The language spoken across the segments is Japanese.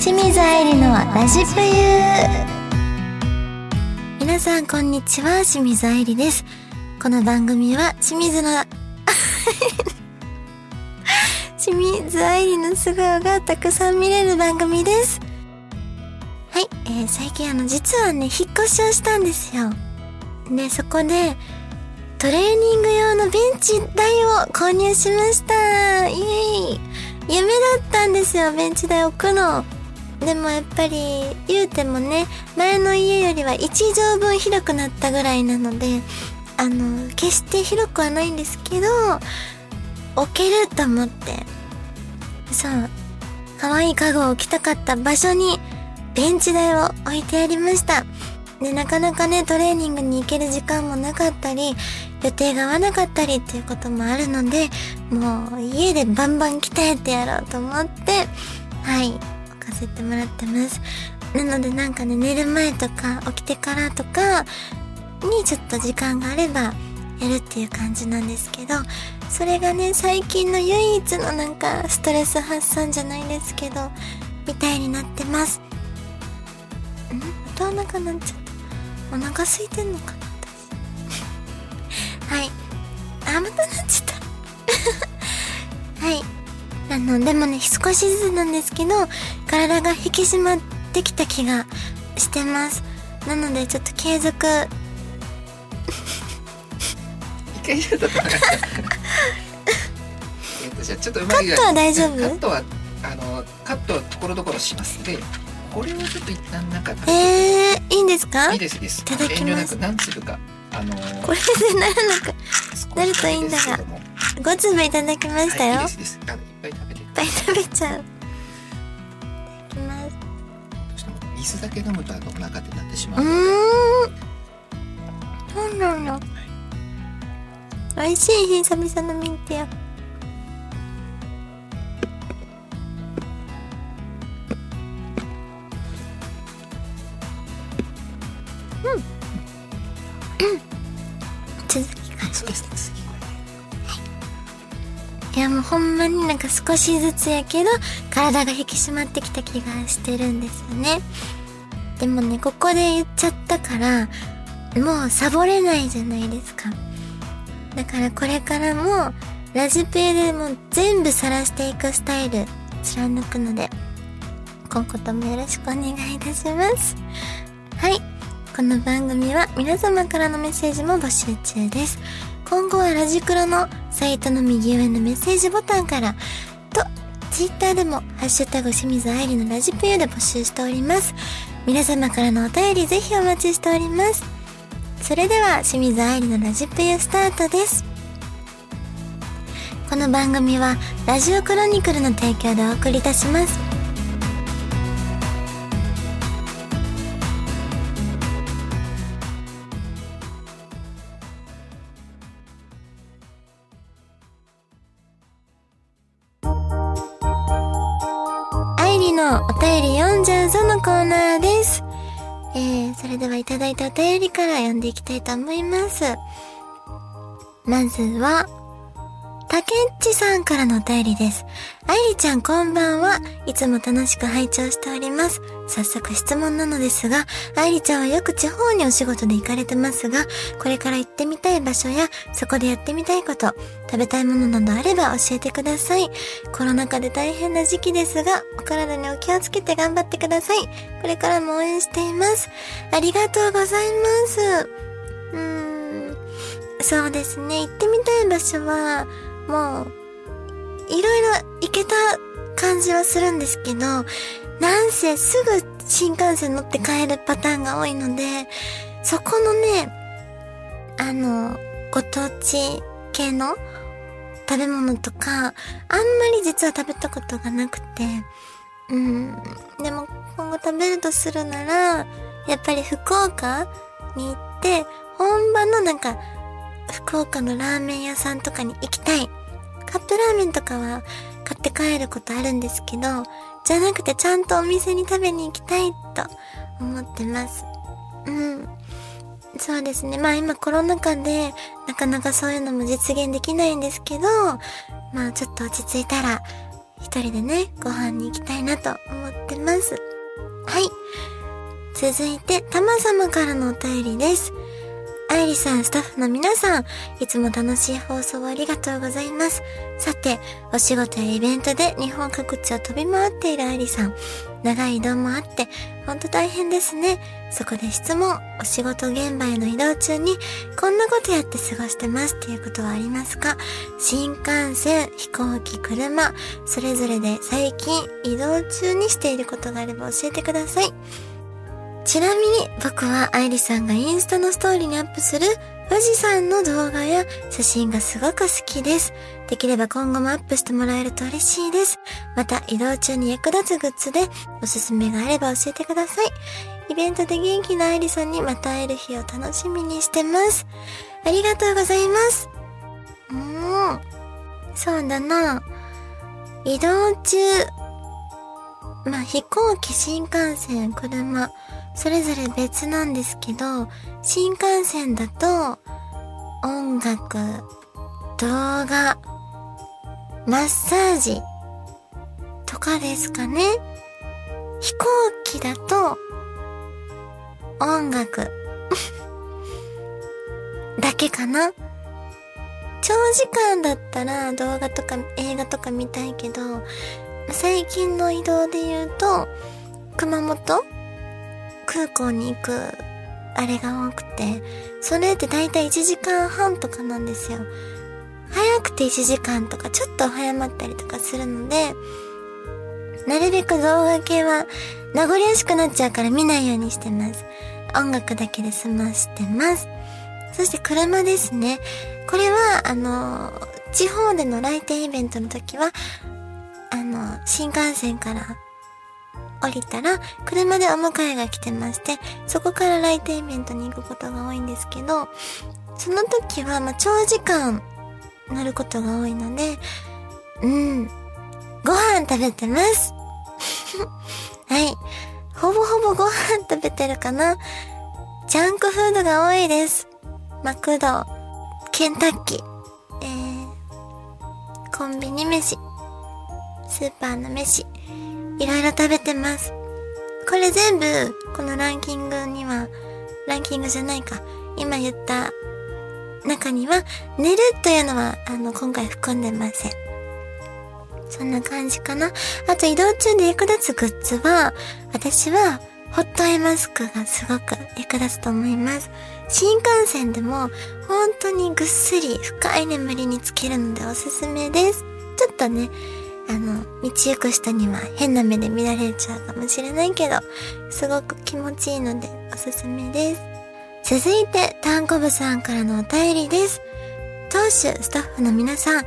清水愛理のラジプユ皆さんこんにちは。清水愛理です。この番組は清水の 清水愛理の素顔がたくさん見れる番組です。はい、えー、最近あの実はね引っ越しをしたんですよ。でそこでトレーニング用のベンチ台を購入しました。イエーイ。夢だったんですよベンチ台置くの。でもやっぱり言うてもね前の家よりは1畳分広くなったぐらいなのであの決して広くはないんですけど置けると思ってそう可愛い家具を置きたかった場所にベンチ台を置いてありました。でなかなかねトレーニングに行ける時間もなかったり予定が合わなかったりっていうこともあるのでもう家でバンバン鍛えてやろうと思ってはい。かせてもらってます。なのでなんかね寝る前とか起きてからとかにちょっと時間があればやるっていう感じなんですけどそれがね最近の唯一のなんかストレス発散じゃないですけどみたいになってます。ん？音お腹なっちゃった。お腹空いてんのかな私。はい。あまたなっちゃった。の、でもね、少しずつなんですけど、体が引き締まってきた気がしてます。なので、ちょっと継続。一回ちょっとえっと、じゃあちょっとうまカットは大丈夫？カットは、あの、カットはところどころします。んで、これをちょっと一旦なんかえー、いいんですか？いいですいいです。いただきます。何粒か、あのー、これでならなく、なるといいんだが。ですけども5粒いただきましたよ。はい、いいですぱい食べちゃう。いただきます。どうしても水だけ飲むとあのお腹ってなってしまううので。ーん。そうなの。美味しい久々のミンティア。うん。うん。続きがそうですね。次いやもうほんまになんか少しずつやけど体が引き締まってきた気がしてるんですよね。でもね、ここで言っちゃったから、もうサボれないじゃないですか。だからこれからもラジペでもう全部晒していくスタイル貫くので、今後ともよろしくお願いいたします。はい。この番組は皆様からのメッセージも募集中です。今後はラジクロのサイトの右上のメッセージボタンから、と、ツイッターでも、ハッシュタグ清水愛理のラジプユで募集しております。皆様からのお便りぜひお待ちしております。それでは、清水愛理のラジプユスタートです。この番組は、ラジオクロニクルの提供でお送りいたします。のお便り読んじゃうぞのコーナーです。えー、それではいただいたお便りから読んでいきたいと思います。まずは、たけっちさんからのお便りです。愛理ちゃんこんばんは。いつも楽しく拝聴しております。早速質問なのですが、愛理ちゃんはよく地方にお仕事で行かれてますが、これから行ってみたい場所や、そこでやってみたいこと、食べたいものなどあれば教えてください。コロナ禍で大変な時期ですが、お体にお気をつけて頑張ってください。これからも応援しています。ありがとうございます。うーん、そうですね。行ってみたい場所は、もう、いろいろ行けた感じはするんですけど、なんせすぐ新幹線乗って帰るパターンが多いので、そこのね、あの、ご当地系の食べ物とか、あんまり実は食べたことがなくて、うん。でも今後食べるとするなら、やっぱり福岡に行って、本場のなんか、福岡のラーメン屋さんとかに行きたい。カップラーメンとかは買って帰ることあるんですけど、じゃなくてちゃんとお店に食べに行きたいと思ってます。うん。そうですね。まあ今コロナ禍でなかなかそういうのも実現できないんですけど、まあちょっと落ち着いたら一人でね、ご飯に行きたいなと思ってます。はい。続いて、たま様からのお便りです。愛理さん、スタッフの皆さん、いつも楽しい放送をありがとうございます。さて、お仕事やイベントで日本各地を飛び回っている愛理さん。長い移動もあって、ほんと大変ですね。そこで質問、お仕事現場への移動中に、こんなことやって過ごしてますっていうことはありますか？新幹線、飛行機、車、それぞれで最近移動中にしていることがあれば教えてください。ちなみに僕は愛理さんがインスタのストーリーにアップする富士山の動画や写真がすごく好きです。できれば今後もアップしてもらえると嬉しいです。また移動中に役立つグッズでおすすめがあれば教えてください。イベントで元気な愛理さんにまた会える日を楽しみにしてます。ありがとうございます。うーん。そうだな。移動中。まあ、飛行機、新幹線、車。それぞれ別なんですけど、新幹線だと、音楽、動画、マッサージとかですかね。飛行機だと、音楽 だけかな。長時間だったら動画とか映画とか見たいけど、最近の移動で言うと、熊本空港に行く、あれが多くて、それってだいたい1時間半とかなんですよ。早くて1時間とか、ちょっと早まったりとかするので、なるべく動画系は名残惜しくなっちゃうから見ないようにしてます。音楽だけで済ましてます。そして車ですね。これは、あの、地方での来店イベントの時は、あの、新幹線から降りたら、車でお迎えが来てまして、そこから来店イベントに行くことが多いんですけど、その時は、ま長時間乗ることが多いので、うん、ご飯食べてます。はい。ほぼほぼご飯食べてるかな。ジャンクフードが多いです。マクド、ケンタッキー、えー、コンビニ飯、スーパーの飯、いろいろ食べてます。これ全部、このランキングには、ランキングじゃないか。今言った中には、寝るというのは、あの、今回含んでません。そんな感じかな。あと移動中で役立つグッズは、私は、ホットアイマスクがすごく役立つと思います。新幹線でも、本当にぐっすり深い眠りにつけるのでおすすめです。ちょっとね、あの、道行く人には変な目で見られちゃうかもしれないけど、すごく気持ちいいのでおすすめです。続いて、タンコブさんからのお便りです。当主、スタッフの皆さん、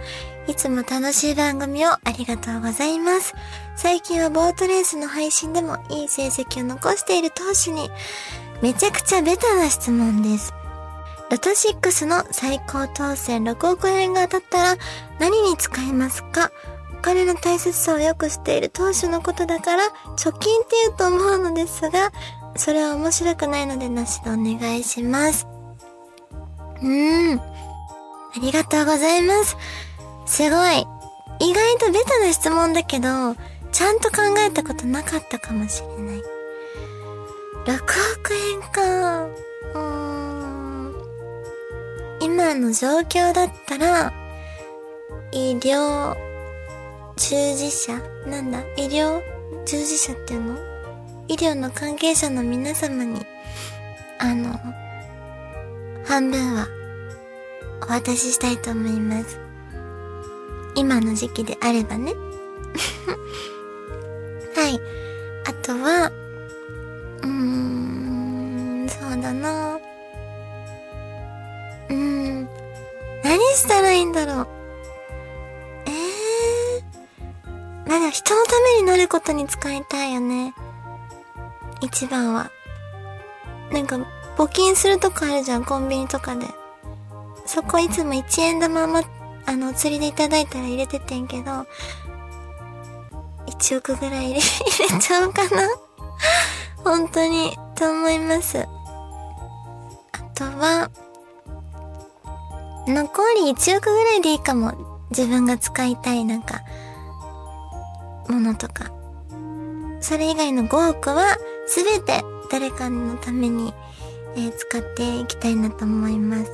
いつも楽しい番組をありがとうございます。最近はボートレースの配信でもいい成績を残している当主に、めちゃくちゃベタな質問です。ロト6の最高当選6億円が当たったら何に使いますか？金の大切さをよくしている当主のことだから、貯金って言うと思うのですが、それは面白くないのでなしでお願いします。うーん。ありがとうございます。すごい。意外とベタな質問だけど、ちゃんと考えたことなかったかもしれない。6億円か。うーん。今の状況だったら、医療従事者なんだ？医療従事者っていうの？医療の関係者の皆様に、あの、半分はお渡ししたいと思います。今の時期であればね。はい。あとは、うーん、そうだな。うーん、何したらいいんだろう。になることに使いたいよね。一番は。なんか、募金するとこあるじゃん、コンビニとかで。そこいつも1円玉ま、あの、釣りでいただいたら入れててんけど、1億ぐらい入れ、入れちゃうかな本当に、と思います。あとは、残り1億ぐらいでいいかも。自分が使いたい、なんか、ものとか、それ以外の5億は全て誰かのために、えー、使っていきたいなと思います。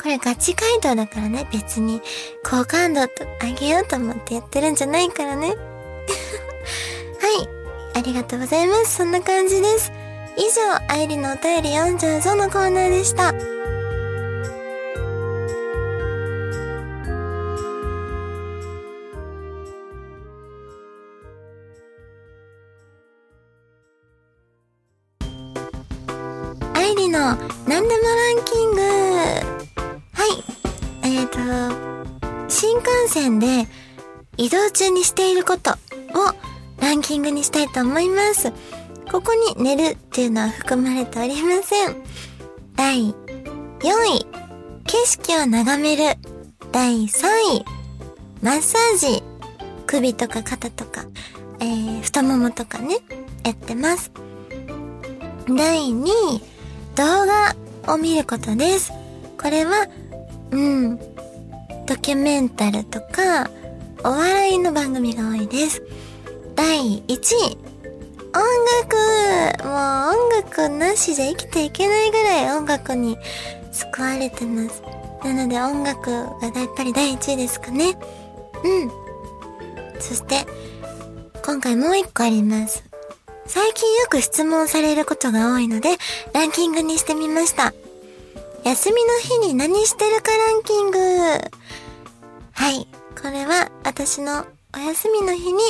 これガチ回答だからね、別に好感度とあげようと思ってやってるんじゃないからね。はい。ありがとうございます。そんな感じです。以上、愛理のお便り読んじゃうぞのコーナーでした。中にしていることをランキングにしたいと思います。ここに寝るっていうのは含まれておりません。第4位、景色を眺める。第3位、マッサージ。首とか肩とか、えー、太ももとかね、やってます。第2位、動画を見ることです。これは、うん、ドキュメンタルとか、お笑いの番組が多いです。第1位、音楽もう音楽なしじゃ生きていけないぐらい音楽に救われてます。なので音楽がやっぱり第一位ですかね。うん。そして、今回もう一個あります。最近よく質問されることが多いので、ランキングにしてみました。休みの日に何してるかランキング。はい。これは私のお休みの日に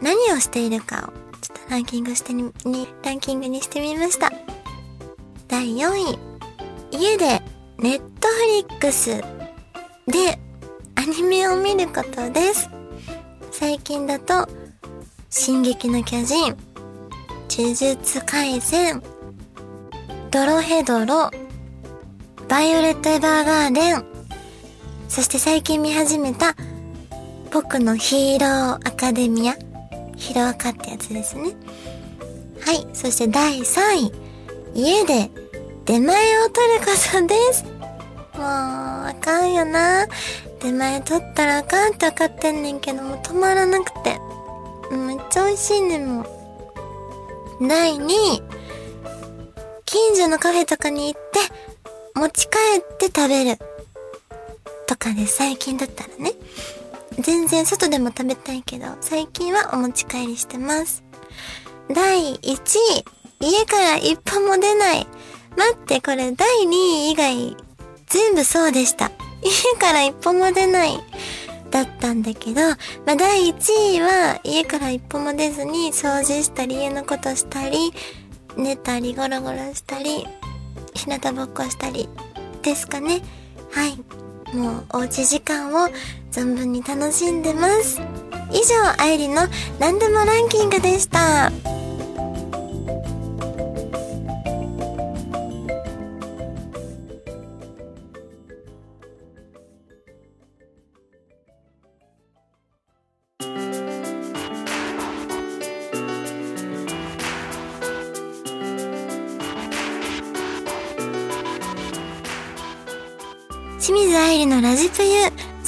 何をしているかをちょっとランキングしてに、ランキングにしてみました。第4位。家でネットフリックスでアニメを見ることです。最近だと、進撃の巨人、呪術廻戦、ドロヘドロ、バイオレット・エヴァーガーデン、そして最近見始めた、僕のヒーローアカデミア。ヒロアカってやつですね。はい。そして第3位。家で出前を取ることです。もう、あかんよな。出前取ったらあかんってわかってんねんけども止まらなくて。めっちゃ美味しいねんもう。第2位。近所のカフェとかに行って、持ち帰って食べる。とかで最近だったらね。全然外でも食べたいけど、最近はお持ち帰りしてます。第1位、家から一歩も出ない。待って、これ第2位以外、全部そうでした。家から一歩も出ない。だったんだけど、まあ、第1位は家から一歩も出ずに掃除したり家のことしたり、寝たりゴロゴロしたり、日向ぼっこしたりですかね。はい。もうおうち時間を存分に楽しんでます。以上、愛理の何でもランキングでした。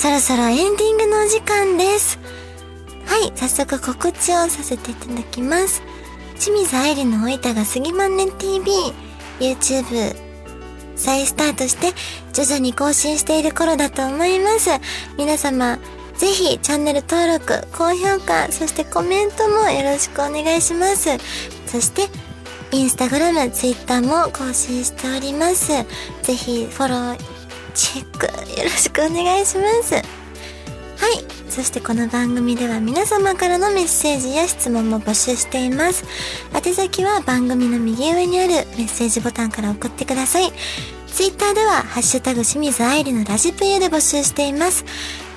そろそろエンディングのお時間です。はい、早速告知をさせていただきます。清水愛理のおいたが杉まんね TV、YouTube、再スタートして徐々に更新している頃だと思います。皆様、ぜひチャンネル登録、高評価、そしてコメントもよろしくお願いします。そして、インスタグラム、ツイッターも更新しております。ぜひフォローチェックよろしくお願いします。はい。そしてこの番組では皆様からのメッセージや質問も募集しています。宛先は番組の右上にあるメッセージボタンから送ってください。ツイッターでは、ハッシュタグ清水愛理のラジプユで募集しています。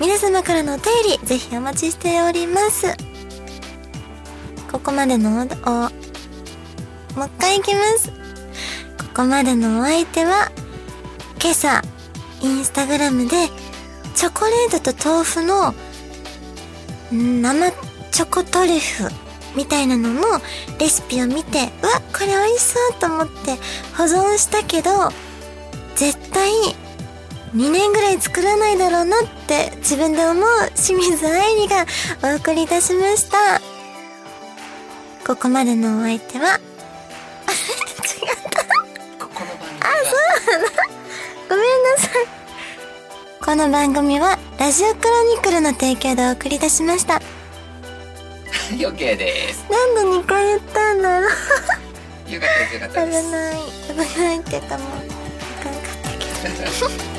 皆様からのお便り、ぜひお待ちしております。ここまでのお、お、もう一回いきます。ここまでのお相手は、今朝、インスタグラムで、チョコレートと豆腐の、生チョコトリュフみたいなののレシピを見て、うわ、これ美味しそうと思って保存したけど、絶対2年ぐらい作らないだろうなって自分で思う清水愛理がお送りいたしました。ここまでのお相手は、ここの番組はごめんなさい。この番組はラジオクロニクルの提供でお送りいたしました。余計ですなんで2回言ったんだろうよかったですよかった危ですない。危ないってもん。あかんかったけど。